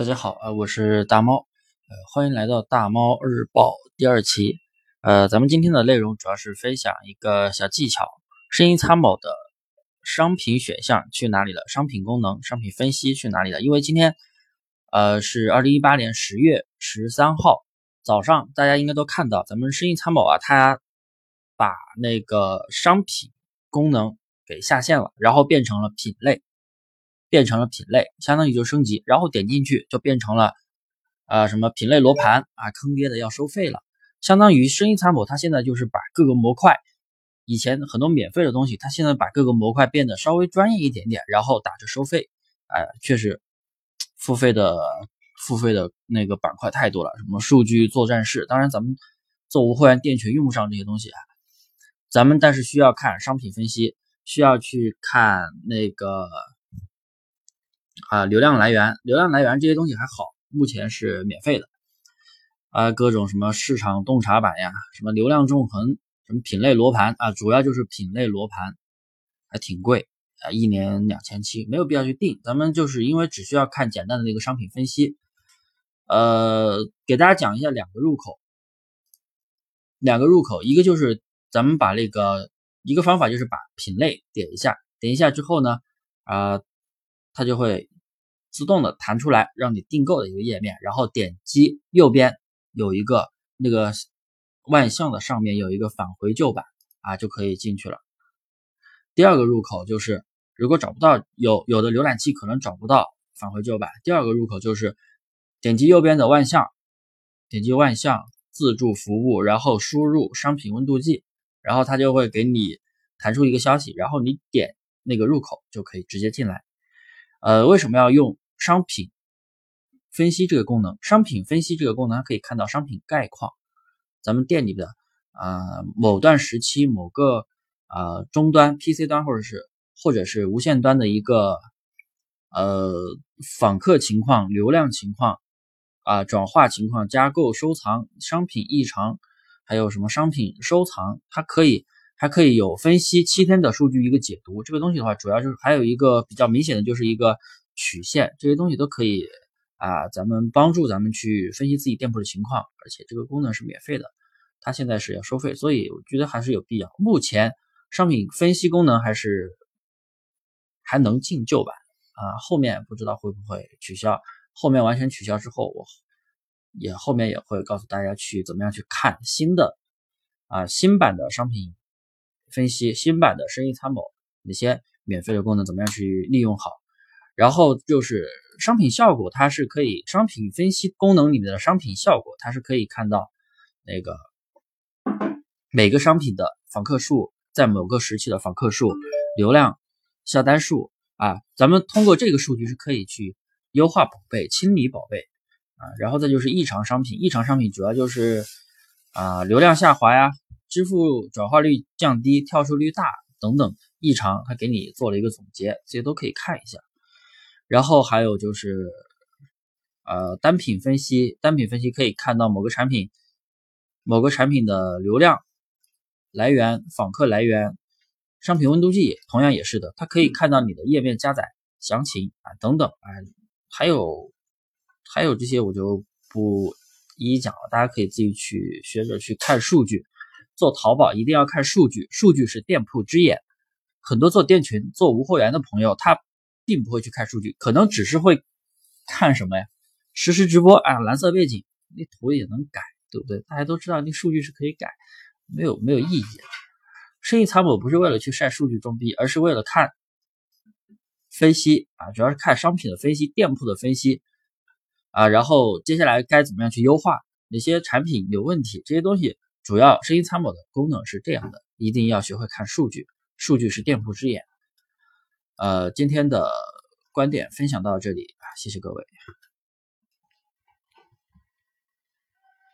大家好，呃，我是大猫，呃，欢迎来到大猫日报第二期。呃，咱们今天的内容主要是分享一个小技巧，声音参谋的商品选项去哪里了？商品功能、商品分析去哪里了？因为今天，呃，是二零一八年十月十三号早上，大家应该都看到，咱们声音参谋啊，它把那个商品功能给下线了，然后变成了品类。变成了品类，相当于就升级，然后点进去就变成了，呃，什么品类罗盘啊，坑爹的要收费了。相当于生意参谋，它现在就是把各个模块，以前很多免费的东西，它现在把各个模块变得稍微专业一点点，然后打着收费。哎，确实，付费的付费的那个板块太多了，什么数据作战室，当然咱们做无会员店群用不上这些东西啊。咱们但是需要看商品分析，需要去看那个。啊，流量来源、流量来源这些东西还好，目前是免费的。啊，各种什么市场洞察版呀，什么流量纵横，什么品类罗盘啊，主要就是品类罗盘，还挺贵啊，一年两千七，没有必要去定。咱们就是因为只需要看简单的那个商品分析。呃，给大家讲一下两个入口，两个入口，一个就是咱们把那个一个方法就是把品类点一下，点一下之后呢，啊。它就会自动的弹出来，让你订购的一个页面，然后点击右边有一个那个万象的上面有一个返回旧版啊，就可以进去了。第二个入口就是，如果找不到有有的浏览器可能找不到返回旧版，第二个入口就是点击右边的万象，点击万象自助服务，然后输入商品温度计，然后它就会给你弹出一个消息，然后你点那个入口就可以直接进来。呃，为什么要用商品分析这个功能？商品分析这个功能它可以看到商品概况，咱们店里的啊某段时期某个啊终端 PC 端或者是或者是无线端的一个呃访客情况、流量情况啊转化情况、加购收藏商品异常，还有什么商品收藏，它可以。还可以有分析七天的数据一个解读，这个东西的话，主要就是还有一个比较明显的就是一个曲线，这些东西都可以啊，咱们帮助咱们去分析自己店铺的情况，而且这个功能是免费的，它现在是要收费，所以我觉得还是有必要。目前商品分析功能还是还能进旧版啊，后面不知道会不会取消，后面完全取消之后，我也后面也会告诉大家去怎么样去看新的啊新版的商品。分析新版的生意参谋哪些免费的功能怎么样去利用好，然后就是商品效果，它是可以商品分析功能里面的商品效果，它是可以看到那个每个商品的访客数在某个时期的访客数、流量、下单数啊，咱们通过这个数据是可以去优化宝贝、清理宝贝啊，然后再就是异常商品，异常商品主要就是啊流量下滑呀。支付转化率降低、跳出率大等等异常，他给你做了一个总结，这些都可以看一下。然后还有就是，呃，单品分析，单品分析可以看到某个产品、某个产品的流量来源、访客来源、商品温度计，同样也是的，它可以看到你的页面加载详情啊等等啊，还有还有这些我就不一一讲了，大家可以自己去学着去看数据。做淘宝一定要看数据，数据是店铺之眼。很多做店群、做无货源的朋友，他并不会去看数据，可能只是会看什么呀？实时直播啊，蓝色背景，那图也能改，对不对？大家都知道，那数据是可以改，没有没有意义。生意参谋不是为了去晒数据装逼，而是为了看分析啊，主要是看商品的分析、店铺的分析啊，然后接下来该怎么样去优化，哪些产品有问题，这些东西。主要声音参谋的功能是这样的，一定要学会看数据，数据是店铺之眼。呃，今天的观点分享到这里，谢谢各位。